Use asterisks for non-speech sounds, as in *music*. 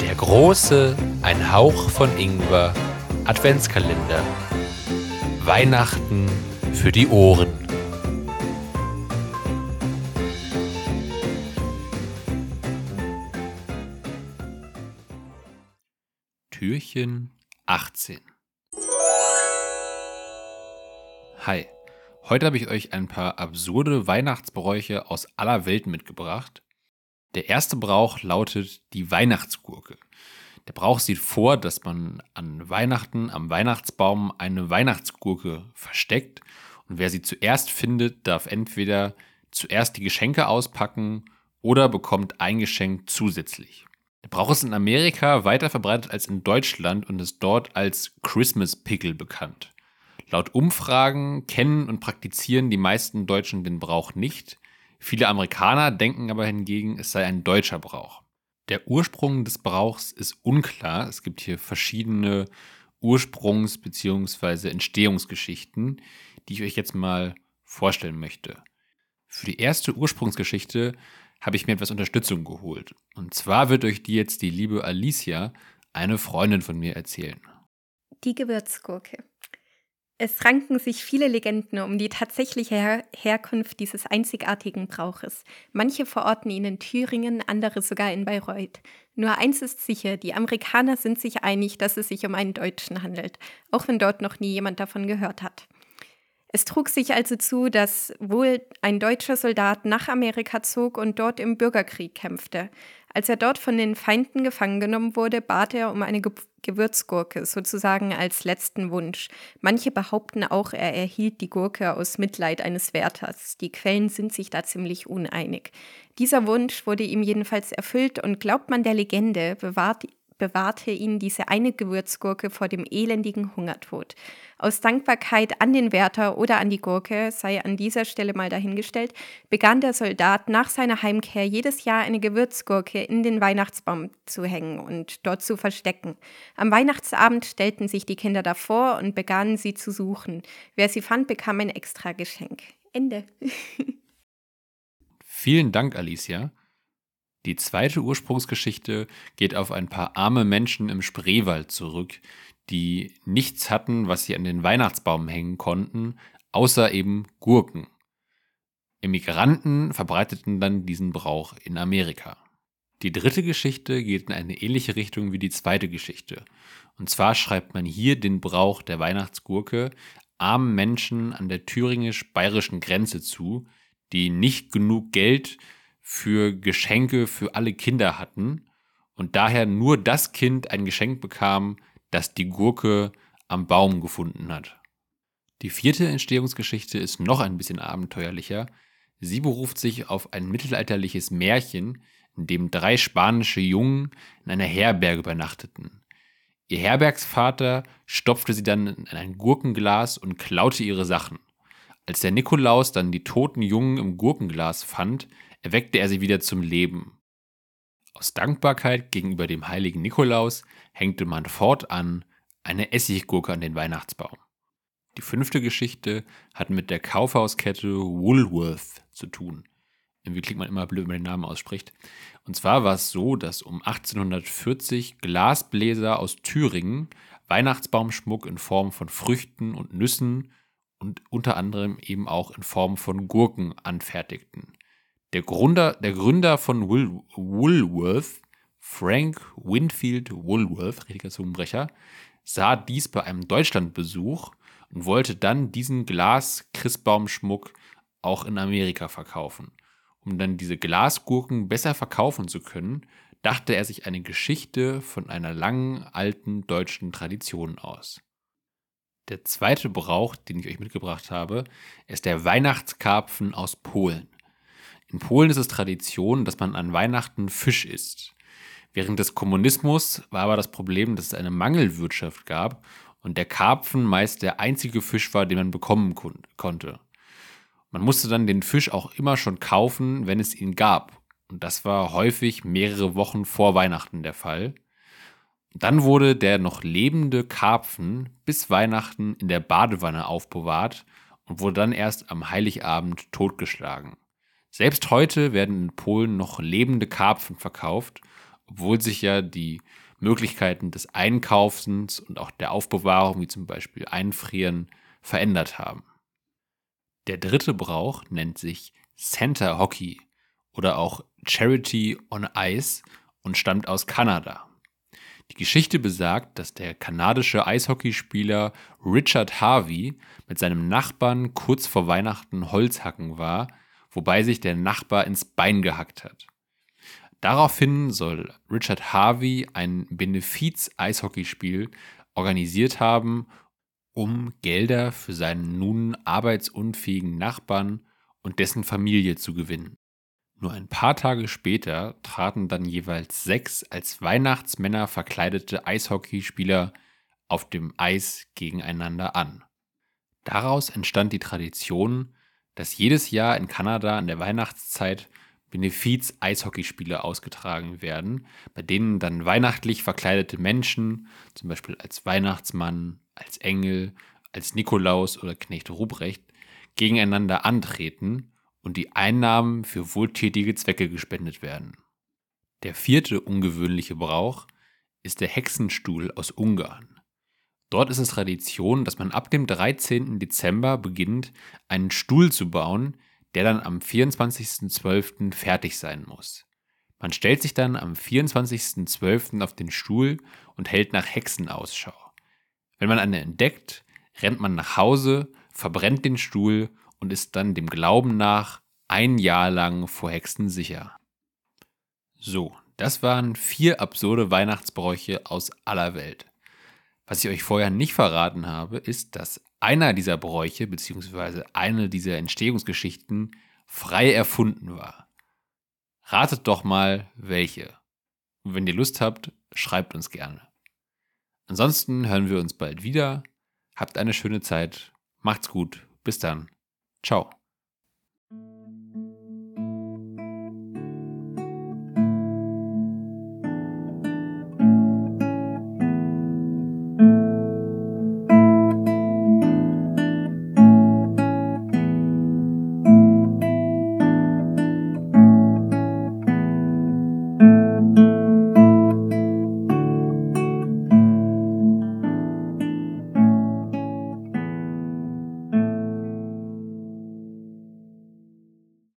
Der große, ein Hauch von Ingwer, Adventskalender. Weihnachten für die Ohren. Türchen 18. Hi, heute habe ich euch ein paar absurde Weihnachtsbräuche aus aller Welt mitgebracht. Der erste Brauch lautet die Weihnachtsgurke. Der Brauch sieht vor, dass man an Weihnachten am Weihnachtsbaum eine Weihnachtsgurke versteckt und wer sie zuerst findet, darf entweder zuerst die Geschenke auspacken oder bekommt ein Geschenk zusätzlich. Der Brauch ist in Amerika weiter verbreitet als in Deutschland und ist dort als Christmas Pickle bekannt. Laut Umfragen kennen und praktizieren die meisten Deutschen den Brauch nicht. Viele Amerikaner denken aber hingegen, es sei ein deutscher Brauch. Der Ursprung des Brauchs ist unklar. Es gibt hier verschiedene Ursprungs- bzw. Entstehungsgeschichten, die ich euch jetzt mal vorstellen möchte. Für die erste Ursprungsgeschichte habe ich mir etwas Unterstützung geholt. Und zwar wird euch die jetzt die liebe Alicia, eine Freundin von mir, erzählen. Die Gewürzgurke. Es ranken sich viele Legenden um die tatsächliche Her Herkunft dieses einzigartigen Brauches. Manche verorten ihn in Thüringen, andere sogar in Bayreuth. Nur eins ist sicher, die Amerikaner sind sich einig, dass es sich um einen Deutschen handelt, auch wenn dort noch nie jemand davon gehört hat. Es trug sich also zu, dass wohl ein deutscher Soldat nach Amerika zog und dort im Bürgerkrieg kämpfte. Als er dort von den Feinden gefangen genommen wurde, bat er um eine Ge Gewürzgurke, sozusagen als letzten Wunsch. Manche behaupten auch, er erhielt die Gurke aus Mitleid eines Wärters. Die Quellen sind sich da ziemlich uneinig. Dieser Wunsch wurde ihm jedenfalls erfüllt und glaubt man der Legende, bewahrt bewahrte ihn diese eine Gewürzgurke vor dem elendigen Hungertod. Aus Dankbarkeit an den Wärter oder an die Gurke, sei an dieser Stelle mal dahingestellt, begann der Soldat nach seiner Heimkehr jedes Jahr eine Gewürzgurke in den Weihnachtsbaum zu hängen und dort zu verstecken. Am Weihnachtsabend stellten sich die Kinder davor und begannen sie zu suchen. Wer sie fand, bekam ein extra Geschenk. Ende. *laughs* Vielen Dank, Alicia. Die zweite Ursprungsgeschichte geht auf ein paar arme Menschen im Spreewald zurück, die nichts hatten, was sie an den Weihnachtsbaum hängen konnten, außer eben Gurken. Immigranten verbreiteten dann diesen Brauch in Amerika. Die dritte Geschichte geht in eine ähnliche Richtung wie die zweite Geschichte. Und zwar schreibt man hier den Brauch der Weihnachtsgurke armen Menschen an der thüringisch-bayerischen Grenze zu, die nicht genug Geld für Geschenke für alle Kinder hatten und daher nur das Kind ein Geschenk bekam, das die Gurke am Baum gefunden hat. Die vierte Entstehungsgeschichte ist noch ein bisschen abenteuerlicher. Sie beruft sich auf ein mittelalterliches Märchen, in dem drei spanische Jungen in einer Herberge übernachteten. Ihr Herbergsvater stopfte sie dann in ein Gurkenglas und klaute ihre Sachen. Als der Nikolaus dann die toten Jungen im Gurkenglas fand, erweckte er sie wieder zum Leben. Aus Dankbarkeit gegenüber dem heiligen Nikolaus hängte man fortan eine Essiggurke an den Weihnachtsbaum. Die fünfte Geschichte hat mit der Kaufhauskette Woolworth zu tun. Irgendwie klingt man immer blöd, wenn man den Namen ausspricht. Und zwar war es so, dass um 1840 Glasbläser aus Thüringen Weihnachtsbaumschmuck in Form von Früchten und Nüssen und unter anderem eben auch in Form von Gurken anfertigten. Der Gründer, der Gründer von Wool, Woolworth, Frank Winfield Woolworth, richtiger Zungenbrecher, sah dies bei einem Deutschlandbesuch und wollte dann diesen Glas-Christbaumschmuck auch in Amerika verkaufen. Um dann diese Glasgurken besser verkaufen zu können, dachte er sich eine Geschichte von einer langen alten deutschen Tradition aus. Der zweite Brauch, den ich euch mitgebracht habe, ist der Weihnachtskarpfen aus Polen. In Polen ist es Tradition, dass man an Weihnachten Fisch isst. Während des Kommunismus war aber das Problem, dass es eine Mangelwirtschaft gab und der Karpfen meist der einzige Fisch war, den man bekommen konnte. Man musste dann den Fisch auch immer schon kaufen, wenn es ihn gab. Und das war häufig mehrere Wochen vor Weihnachten der Fall. Dann wurde der noch lebende Karpfen bis Weihnachten in der Badewanne aufbewahrt und wurde dann erst am Heiligabend totgeschlagen. Selbst heute werden in Polen noch lebende Karpfen verkauft, obwohl sich ja die Möglichkeiten des Einkaufens und auch der Aufbewahrung, wie zum Beispiel Einfrieren, verändert haben. Der dritte Brauch nennt sich Center Hockey oder auch Charity on Ice und stammt aus Kanada. Die Geschichte besagt, dass der kanadische Eishockeyspieler Richard Harvey mit seinem Nachbarn kurz vor Weihnachten Holzhacken war, wobei sich der Nachbar ins Bein gehackt hat. Daraufhin soll Richard Harvey ein Benefiz-Eishockeyspiel organisiert haben, um Gelder für seinen nun arbeitsunfähigen Nachbarn und dessen Familie zu gewinnen. Nur ein paar Tage später traten dann jeweils sechs als Weihnachtsmänner verkleidete Eishockeyspieler auf dem Eis gegeneinander an. Daraus entstand die Tradition, dass jedes Jahr in Kanada in der Weihnachtszeit Benefiz-Eishockeyspiele ausgetragen werden, bei denen dann weihnachtlich verkleidete Menschen, zum Beispiel als Weihnachtsmann, als Engel, als Nikolaus oder Knecht Ruprecht, gegeneinander antreten und die Einnahmen für wohltätige Zwecke gespendet werden. Der vierte ungewöhnliche Brauch ist der Hexenstuhl aus Ungarn. Dort ist es Tradition, dass man ab dem 13. Dezember beginnt, einen Stuhl zu bauen, der dann am 24.12. fertig sein muss. Man stellt sich dann am 24.12. auf den Stuhl und hält nach Hexen Ausschau. Wenn man eine entdeckt, rennt man nach Hause, verbrennt den Stuhl und ist dann dem Glauben nach ein Jahr lang vor Hexen sicher. So, das waren vier absurde Weihnachtsbräuche aus aller Welt. Was ich euch vorher nicht verraten habe, ist, dass einer dieser Bräuche bzw. eine dieser Entstehungsgeschichten frei erfunden war. Ratet doch mal, welche. Und wenn ihr Lust habt, schreibt uns gerne. Ansonsten hören wir uns bald wieder. Habt eine schöne Zeit. Macht's gut. Bis dann. Ciao.